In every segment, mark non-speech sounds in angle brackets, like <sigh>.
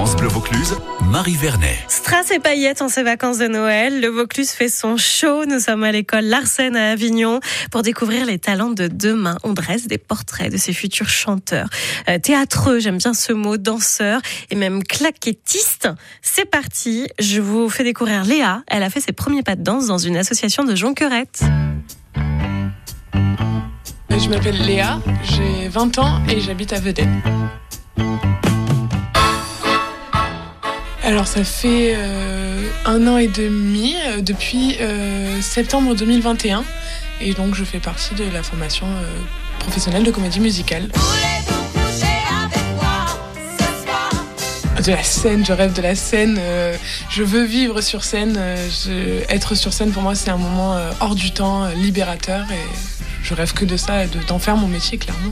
France Bleu Vaucluse, Marie Vernet. Strass et paillettes en ces vacances de Noël. Le Vaucluse fait son show. Nous sommes à l'école Larsen à Avignon pour découvrir les talents de demain. On dresse des portraits de ces futurs chanteurs. Euh, théâtreux, j'aime bien ce mot, danseurs et même claquettistes. C'est parti. Je vous fais découvrir Léa. Elle a fait ses premiers pas de danse dans une association de jonquerettes. Je m'appelle Léa, j'ai 20 ans et j'habite à Vedène. Alors ça fait euh, un an et demi euh, depuis euh, septembre 2021 et donc je fais partie de la formation professionnelle de comédie musicale. De la scène, je rêve de la scène, je veux vivre sur scène, être sur scène pour moi c'est un moment hors du temps, libérateur et je rêve que de ça et de- d'en faire mon métier clairement.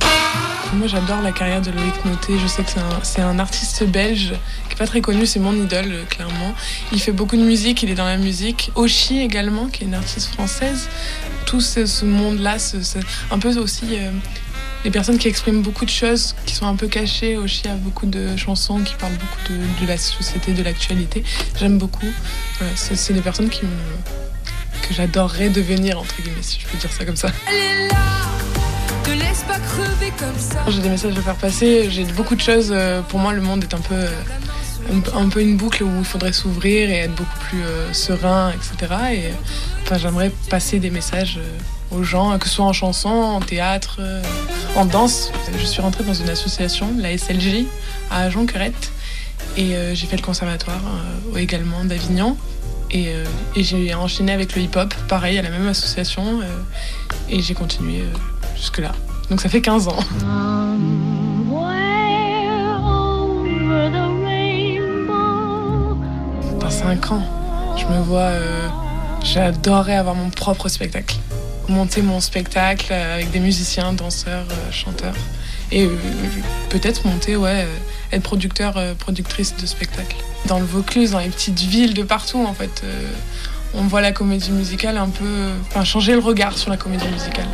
Moi j'adore la carrière de Loïc Noté, je sais que c'est un, artiste belge qui est pas très connu, c'est mon idole euh, clairement. Il fait beaucoup de musique, il est dans la musique. Oshi également, qui est une artiste française. Tout ce, monde-là, un peu aussi euh, les personnes qui expriment beaucoup de choses, qui sont un peu cachées. Oshi a beaucoup de chansons qui parlent beaucoup de, la société, de l'actualité. J'aime beaucoup. Voilà, c'est des personnes qui me, que j'adorerais devenir, entre guillemets, si je peux dire ça comme ça. Te laisse pas crever comme ça. J'ai des messages à faire passer, j'ai beaucoup de choses. euh, Pour moi, le monde est un peu, euh, un, peu une boucle où il faudrait s'ouvrir et être beaucoup plus euh, serein, etc. Et enfin, j'aimerais passer des messages aux gens, que ce soit en chanson, en théâtre, en danse. Je suis rentrée dans une association, la SLJ, à Jonquerette. Et euh, j'ai fait le conservatoire euh, également d'Avignon. Et, euh, et j'ai enchaîné avec le hip-hop, pareil, à la même association. euh, et j'ai continué euh, jusque-là. Donc ça fait 15 ans. Dans 5 ans, je me vois. J'adorerais avoir mon propre spectacle. Monter mon spectacle avec des musiciens, danseurs, chanteurs. Et euh, peut-être monter, ouais, euh, être producteur, euh, productrice de spectacle. Dans le Vaucluse, dans les petites villes de partout, en fait, on voit la comédie musicale un peu. Enfin, changer le regard sur la comédie musicale.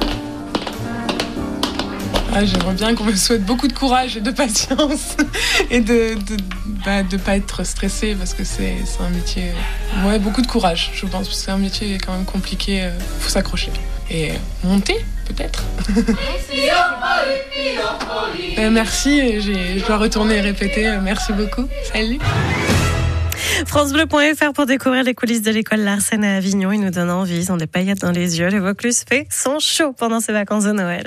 Ah, J'aimerais bien qu'on me souhaite beaucoup de courage et de patience <laughs> et de de, bah, pas être stressé parce que c'est un métier. Ouais, beaucoup de courage, je pense, parce que c'est un métier quand même compliqué. euh, faut s'accrocher et monter peut-être. <laughs> Euh, merci, je dois retourner et répéter. euh, Merci beaucoup. Salut. FranceBleu.fr pour découvrir les coulisses de l'école Larsen à Avignon. Il nous donne envie, ils ont des paillettes dans les yeux. Le Vaucluse fait son show pendant ses vacances de Noël.